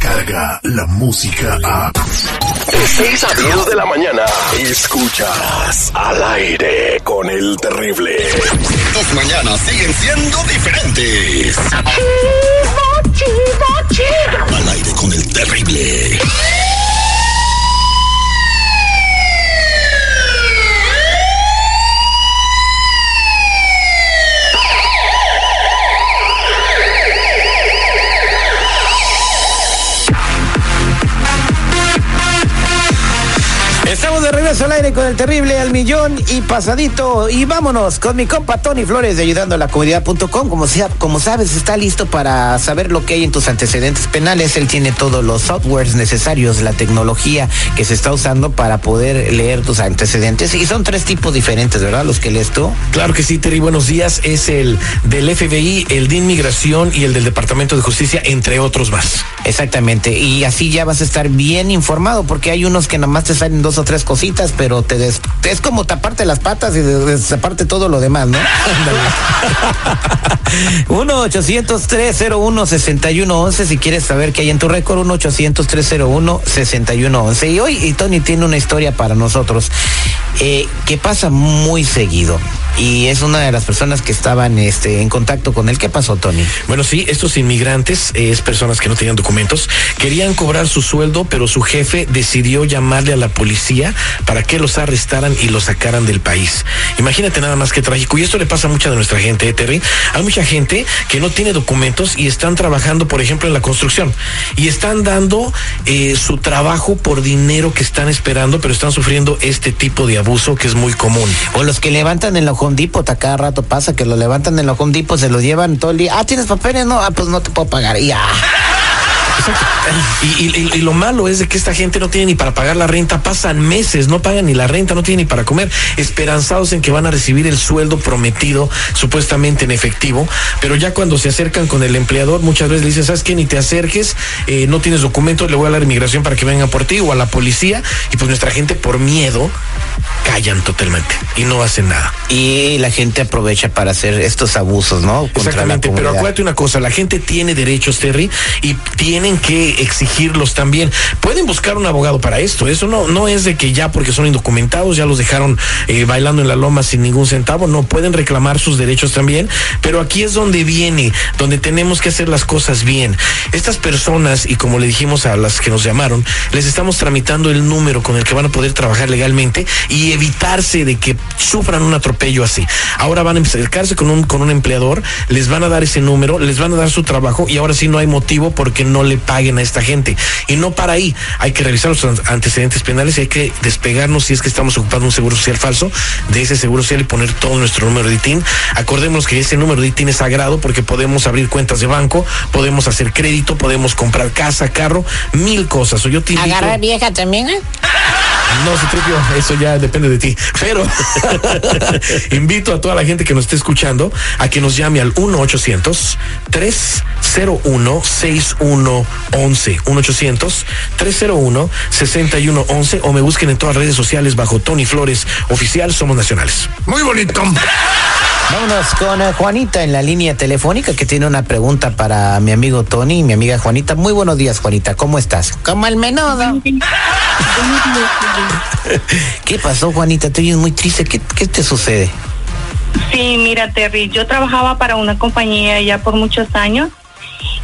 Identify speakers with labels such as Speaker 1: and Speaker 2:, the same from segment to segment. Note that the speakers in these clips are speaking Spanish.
Speaker 1: Llega la música a...
Speaker 2: De 6 a 10 de la mañana. Escuchas al aire con el terrible.
Speaker 3: Tus mañanas siguen siendo diferentes.
Speaker 4: Chido, chido, chido.
Speaker 3: Al aire con el terrible.
Speaker 5: Aire con el terrible al millón y pasadito. Y vámonos con mi compa Tony Flores de ayudando a la comunidad.com. Como, sea, como sabes, está listo para saber lo que hay en tus antecedentes penales. Él tiene todos los softwares necesarios, la tecnología que se está usando para poder leer tus antecedentes. Y son tres tipos diferentes, ¿verdad? Los que lees tú.
Speaker 6: Claro que sí, Terry, buenos días. Es el del FBI, el de Inmigración y el del Departamento de Justicia, entre otros más.
Speaker 5: Exactamente. Y así ya vas a estar bien informado, porque hay unos que nomás te salen dos o tres cositas, pero te des- es como taparte las patas y destaparte todo lo demás, ¿no? 1-800-301-6111 si quieres saber qué hay en tu récord, 1-800-301-6111. Y hoy y Tony tiene una historia para nosotros eh, que pasa muy seguido. Y es una de las personas que estaban este, en contacto con él. ¿Qué pasó, Tony?
Speaker 6: Bueno, sí, estos inmigrantes, eh, es personas que no tenían documentos, querían cobrar su sueldo, pero su jefe decidió llamarle a la policía para que los arrestaran y los sacaran del país. Imagínate nada más que trágico. Y esto le pasa a mucha de nuestra gente, ¿eh, Terry. Hay mucha gente que no tiene documentos y están trabajando, por ejemplo, en la construcción. Y están dando eh, su trabajo por dinero que están esperando, pero están sufriendo este tipo de abuso que es muy común.
Speaker 5: O los que levantan en la Home Depot, a cada rato pasa que lo levantan en la Home Depot, se lo llevan todo el día. Ah, ¿tienes papeles? No, ah, pues no te puedo pagar. Ya.
Speaker 6: Y, y- y- y lo malo es de que esta gente no tiene ni para pagar la renta, pasan meses, no pagan ni la renta, no tienen ni para comer, esperanzados en que van a recibir el sueldo prometido, supuestamente en efectivo, pero ya cuando se acercan con el empleador, muchas veces le dicen, ¿sabes qué? Ni te acerques, eh, no tienes documentos, le voy a la inmigración para que vengan por ti o a la policía, y pues nuestra gente por miedo callan totalmente y no hacen nada.
Speaker 5: Y la gente aprovecha para hacer estos abusos, ¿no? Contra la
Speaker 6: Exactamente, pero acuérdate una cosa, la gente tiene derechos, Terry, y tienen que exigirlos también. Pueden buscar un abogado para esto, eso no, no es de que ya porque son indocumentados, ya los dejaron eh, bailando en la loma sin ningún centavo, no, pueden reclamar sus derechos también, pero aquí es donde viene, donde tenemos que hacer las cosas bien. Estas personas, y como le dijimos a las que nos llamaron, les estamos tramitando el número con el que van a poder trabajar legalmente y evitarse de que sufran un atropello así. Ahora van a acercarse con un, con un empleador, les van a dar ese número, les van a dar su trabajo y ahora sí no hay motivo porque no le paguen a esta gente. Y no para ahí, hay que revisar los an- antecedentes penales y hay que despegarnos si es que estamos ocupando un seguro social falso de ese seguro social y poner todo nuestro número de ITIN. Acordémonos que ese número de ITIN es sagrado porque podemos abrir cuentas de banco, podemos hacer crédito, podemos comprar casa, carro, mil cosas. O yo te invito-
Speaker 4: Agarrar vieja también, ¿eh?
Speaker 6: no, Citripio, eso ya depende de ti. Pero invito a toda la gente que nos esté escuchando a que nos llame al 1-800-301-6111. 1-800-301-6111 o me busquen en todas las redes sociales bajo Tony Flores Oficial. Somos nacionales.
Speaker 3: Muy bonito.
Speaker 5: Vámonos con eh, Juanita en la línea telefónica que tiene una pregunta para mi amigo Tony y mi amiga Juanita. Muy buenos días, Juanita. ¿Cómo estás?
Speaker 4: Como el menudo.
Speaker 5: ¿Qué pasó, Juanita? Te oyes muy triste. ¿Qué, qué te sucede?
Speaker 7: Sí, mira, Terry, yo trabajaba para una compañía ya por muchos años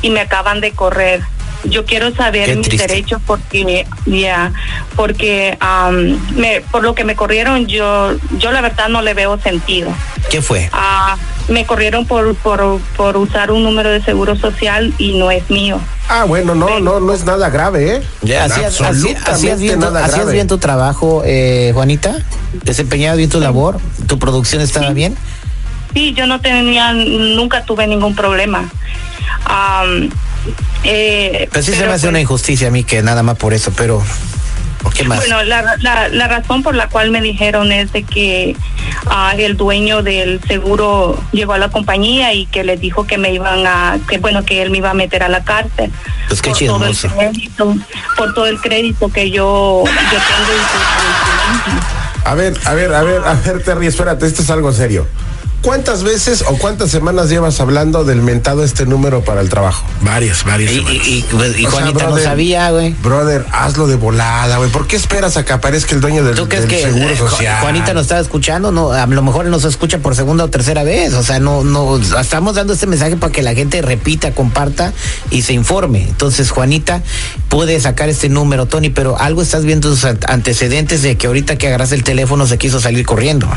Speaker 7: y me acaban de correr. Yo quiero saber
Speaker 5: Qué
Speaker 7: mis
Speaker 5: triste.
Speaker 7: derechos porque, ya, porque am, me, por lo que me corrieron, yo, yo la verdad no le veo sentido.
Speaker 5: ¿Qué fue?
Speaker 7: Ah, me corrieron por, por, por usar un número de seguro social y no es mío.
Speaker 8: Ah, bueno, no, no, no es nada grave, ¿eh?
Speaker 5: Ya, hacías-
Speaker 8: Absolutamente
Speaker 5: hacías bien,
Speaker 8: nada
Speaker 5: hacías
Speaker 8: grave.
Speaker 5: bien tu trabajo, eh, Juanita. ¿Desempeñabas bien tu labor? ¿Tu producción estaba bien?
Speaker 7: Sí, yo no tenía, nunca tuve ningún problema. Eh,
Speaker 5: Pero sí se me hace
Speaker 7: pues-
Speaker 5: una injusticia a mí que nada más por eso, pero ¿qué más?
Speaker 7: Bueno, la, la, la razón por la cual me dijeron es de que ah, el dueño del seguro llegó a la compañía y que les dijo que me iban a, que bueno, que él me iba a meter a la cárcel.
Speaker 5: Pues qué
Speaker 7: por todo el crédito, por todo el crédito que yo, yo tengo. y
Speaker 8: A ver, a ver, a ver, a ver, Terry, espérate, esto es algo serio. ¿Cuántas veces o cuántas semanas llevas hablando del mentado este número para el trabajo?
Speaker 6: Varias, varias.
Speaker 5: Y,
Speaker 6: semanas.
Speaker 5: y- y- pues, y
Speaker 8: O sea,
Speaker 5: Juanita no sabía, güey.
Speaker 8: Brother, hazlo de volada, güey. ¿Por qué esperas a que aparezca el dueño del,
Speaker 5: ¿Tú crees
Speaker 8: del
Speaker 5: que
Speaker 8: seguro
Speaker 5: eh,
Speaker 8: social?
Speaker 5: Juanita nos estaba escuchando? No, a lo mejor nos escucha por segunda o tercera vez. O sea, no, no, estamos dando este mensaje para que la gente repita, comparta y se informe. Entonces, Juanita puede sacar este número, Tony, pero algo estás viendo sus ant- antecedentes de que ahorita que agarras el teléfono se quiso salir corriendo.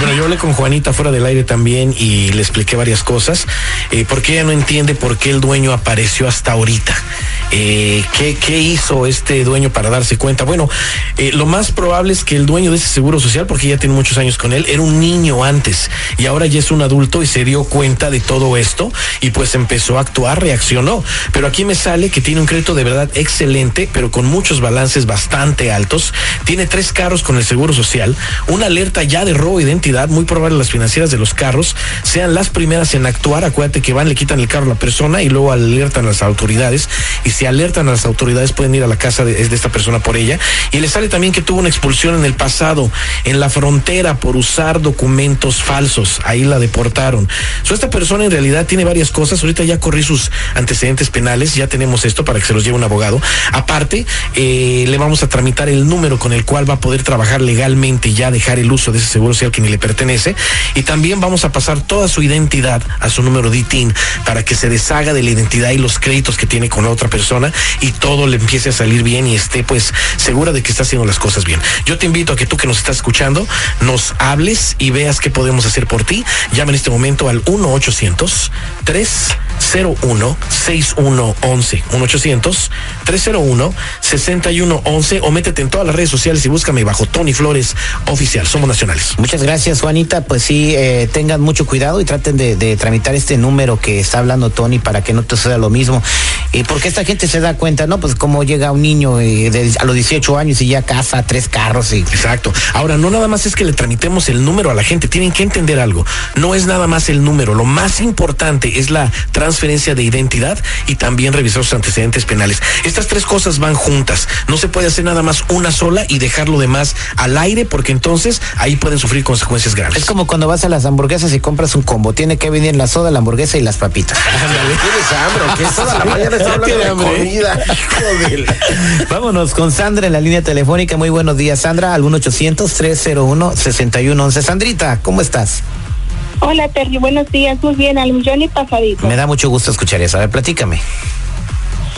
Speaker 6: Bueno, yo hablé con Juanita fuera del aire también y le expliqué varias cosas, eh, porque ella no entiende por qué el dueño apareció hasta ahorita. Eh, ¿qué, hizo este dueño para darse cuenta? Bueno, eh, lo más probable es que el dueño de ese seguro social, porque ya tiene muchos años con él, era un niño antes y ahora ya es un adulto y se dio cuenta de todo esto y pues empezó a actuar, reaccionó. Pero aquí me sale que tiene un crédito de verdad excelente, pero con muchos balances bastante altos. Tiene tres carros con el seguro social, una alerta ya de robo de identidad, muy probable las financieras de los carros sean las primeras en actuar. Acuérdate que van, le quitan el carro a la persona y luego alertan las autoridades. Si alertan a las autoridades, pueden ir a la casa de, esta persona por ella. Y le sale también que tuvo una expulsión en el pasado, en la frontera, por usar documentos falsos. Ahí la deportaron. So, esta persona en realidad tiene varias cosas. Ahorita ya corrí sus antecedentes penales. Ya tenemos esto para que se los lleve un abogado. Aparte, eh, le vamos a tramitar el número con el cual va a poder trabajar legalmente y ya dejar el uso de ese seguro social que ni le pertenece. Y también vamos a pasar toda su identidad a su número de ITIN para que se deshaga de la identidad y los créditos que tiene con la otra persona y todo le empiece a salir bien y esté pues segura de que está haciendo las cosas bien. Yo te invito a que tú que nos estás escuchando nos hables y veas qué podemos hacer por ti. Llama en este momento al 1 800 301 6111 1 800 301 6111 o métete en todas las redes sociales y búscame bajo Tony Flores oficial. Somos nacionales.
Speaker 5: Muchas gracias, Juanita. Pues sí, eh, tengan mucho cuidado y traten de, de tramitar este número que está hablando Tony para que no te suceda lo mismo. Y porque esta gente se da cuenta, ¿no? Pues como llega un niño eh, de- a los 18 años y ya casa tres carros y...
Speaker 6: Exacto. Ahora, no nada más es que le tramitemos el número a la gente, tienen que entender algo. No es nada más el número, lo más importante es la transferencia de identidad y también revisar sus antecedentes penales. Estas tres cosas van juntas. No se puede hacer nada más una sola y dejar lo demás al aire porque entonces ahí pueden sufrir consecuencias graves.
Speaker 5: Es como cuando vas a las hamburguesas y compras un combo. Tiene que venir la soda, la hamburguesa y las papitas.
Speaker 8: ¿Tienes hambre qué? Toda la mañana está hablando
Speaker 5: Tiene
Speaker 8: de
Speaker 5: hambre.
Speaker 8: Comida.
Speaker 5: Vámonos con Sandra en la línea telefónica. Muy buenos días, Sandra. Al 1-800-301-6111. Sandrita, ¿cómo estás?
Speaker 7: Hola Terry, buenos días, muy bien, al millón y pasadito.
Speaker 5: Me da mucho gusto escuchar eso. A ver, platícame.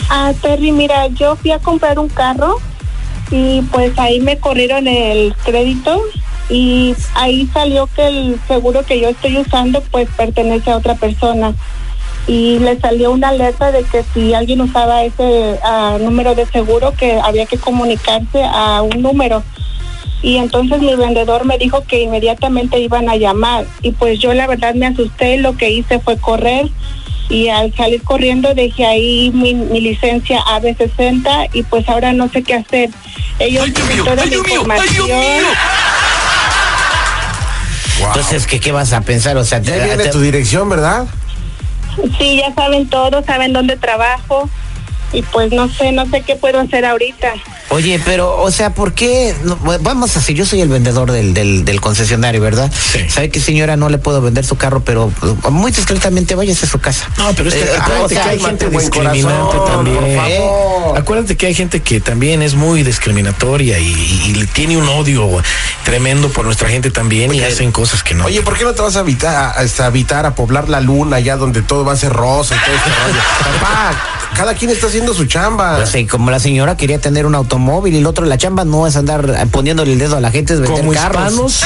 Speaker 7: Ah, Terry, mira, yo fui a comprar un carro y pues ahí me corrieron el crédito y ahí salió que el seguro que yo estoy usando pues pertenece a otra persona y le salió una alerta de que si alguien usaba ese ah, número de seguro que había que comunicarse a un número y entonces mi vendedor me dijo que inmediatamente iban a llamar y pues yo la verdad me asusté, lo que hice fue correr y al salir corriendo dejé ahí mi, mi licencia AB60 y pues ahora no sé qué hacer. Ellos tienen toda mi información.
Speaker 5: Entonces, ¿qué, ¿qué vas a pensar? O sea,
Speaker 8: Ya
Speaker 5: te-
Speaker 8: viene
Speaker 5: te-
Speaker 8: tu dirección, ¿verdad?
Speaker 7: Sí, ya saben todo, saben dónde trabajo y pues no sé, no sé qué puedo hacer ahorita.
Speaker 5: Oye, pero, o sea, ¿por qué? no- vamos a decir, yo soy el vendedor del, del, del concesionario, ¿verdad?
Speaker 6: Sí.
Speaker 5: ¿Sabe que señora no le puedo vender su carro, pero eh, muy discretamente váyase a su casa?
Speaker 6: No, pero es que
Speaker 5: Eh,
Speaker 6: acuérdate
Speaker 5: o sea,
Speaker 6: que hay gente discriminante
Speaker 8: corazón,
Speaker 6: también.
Speaker 8: por favor.
Speaker 6: Acuérdate que hay gente que también es muy discriminatoria y, y- y tiene un odio tremendo por nuestra gente también y hacen cosas que no.
Speaker 8: Oye, ¿por qué no te vas a habitar, a, habitar, a poblar la luna allá donde todo va a ser rosa y todo este rollo? Papá, cada quien está haciendo su chamba.
Speaker 5: Sea, y como la señora quería tener un automóvil y el otro la chamba no es andar eh, poniéndole el dedo a la gente, es vender
Speaker 6: como
Speaker 5: carros.
Speaker 6: hispanos,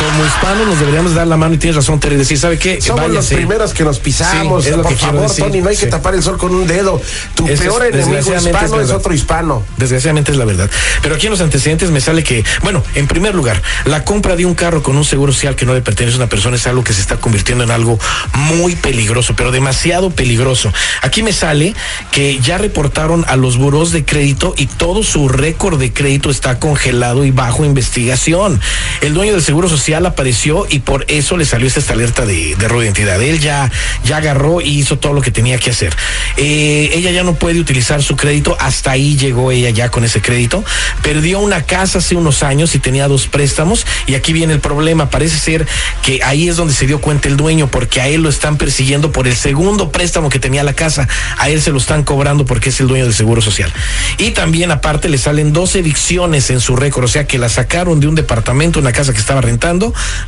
Speaker 6: como hispanos nos deberíamos dar la mano y tienes razón, Terry, decir, ¿sabe qué?
Speaker 8: Somos los
Speaker 6: Váyase.
Speaker 8: primeros que nos pisamos.
Speaker 6: Sí, es lo
Speaker 8: Por
Speaker 6: que
Speaker 8: favor,
Speaker 6: decir.
Speaker 8: Tony, no hay
Speaker 6: Sí.
Speaker 8: que tapar el sol con un dedo. Tu
Speaker 6: es-
Speaker 8: peor enemigo hispano
Speaker 6: es
Speaker 8: otro hispano.
Speaker 6: Desgraciadamente es la verdad. Pero aquí en los antecedentes me sale que, bueno, en primer lugar, la compra de un carro con un seguro social que no le pertenece a una persona es algo que se está convirtiendo en algo muy peligroso, pero demasiado peligroso. Aquí me sale que ya reportaron a los buros de crédito y todo su récord de crédito está congelado y bajo investigación. El dueño del seguro social Social apareció y por eso le salió esta alerta de, de robo de identidad. Él ya, ya agarró y hizo todo lo que tenía que hacer. Eh, ella ya no puede utilizar su crédito, hasta ahí llegó ella ya con ese crédito. Perdió una casa hace unos años y tenía dos préstamos y aquí viene el problema. Parece ser que ahí es donde se dio cuenta el dueño porque a él lo están persiguiendo por el segundo préstamo que tenía la casa. A él se lo están cobrando porque es el dueño del Seguro Social. Y también aparte le salen dos evicciones en su récord, o sea que la sacaron de un departamento, una casa que estaba rentando,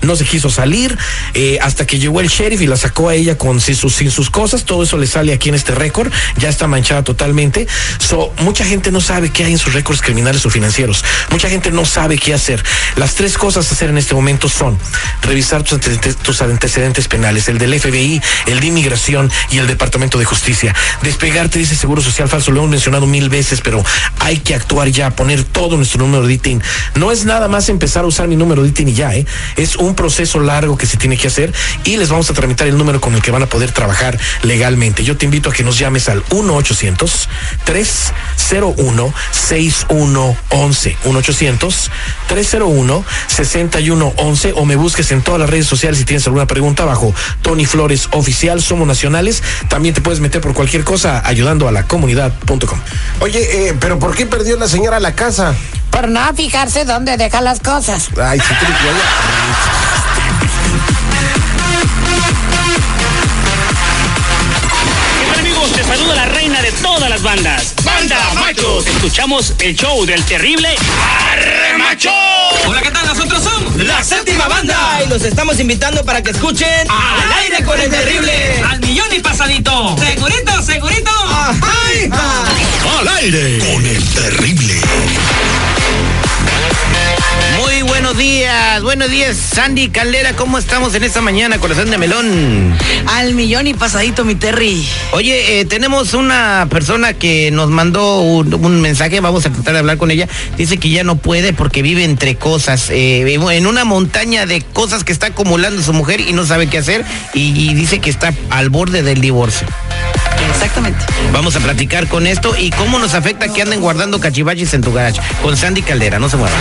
Speaker 6: no se quiso salir eh, hasta que llegó el sheriff y la sacó a ella con sin sus, cosas, todo eso le sale aquí en este récord, ya está manchada totalmente. So, mucha gente no sabe qué hay en sus récords criminales o financieros. Mucha gente no sabe qué hacer. Las tres cosas a hacer en este momento son revisar tus antecedentes, tus antecedentes penales, el del FBI, el de inmigración y el Departamento de Justicia. Despegarte de ese seguro social falso, lo hemos mencionado mil veces, pero hay que actuar ya, poner todo nuestro número de ITIN. No es nada más empezar a usar mi número de ITIN y ya, ¿eh? Es un proceso largo que se tiene que hacer y les vamos a tramitar el número con el que van a poder trabajar legalmente. Yo te invito a que nos llames al 1-800-301-6111. 1-800-301-6111 o me busques en todas las redes sociales si tienes alguna pregunta bajo Tony Flores Oficial. Somos nacionales. También te puedes meter por cualquier cosa ayudando a la comunidad.com.
Speaker 8: Oye, eh, pero ¿por qué perdió la señora la casa?
Speaker 4: Por no fijarse dónde deja las cosas.
Speaker 8: Ay, sí, triqui,
Speaker 9: ¿Qué tal amigos? Te saluda la reina de todas las bandas. ¡Banda Machos! Escuchamos el show del terrible Arre Macho.
Speaker 10: Hola, ¿qué tal? Nosotros somos
Speaker 9: La séptima banda.
Speaker 10: y los estamos invitando para que escuchen
Speaker 9: Al aire con el terrible.
Speaker 10: al millón y pasadito. Segurito, segurito. Ay,
Speaker 3: Al aire con el terrible.
Speaker 5: Buenos días, Sandy Caldera, ¿cómo estamos en esta mañana, corazón de melón?
Speaker 10: Al millón y pasadito, mi Terry.
Speaker 5: Oye, eh, tenemos una persona que nos mandó un, un mensaje, vamos a tratar de hablar con ella. Dice que ya no puede porque vive entre cosas, eh, en una montaña de cosas que está acumulando su mujer y no sabe qué hacer y, y dice que está al borde del divorcio.
Speaker 10: Exactamente.
Speaker 5: Vamos a platicar con esto y cómo nos afecta que anden guardando cachivachis en tu garage. Con Sandy Caldera, no se muevan.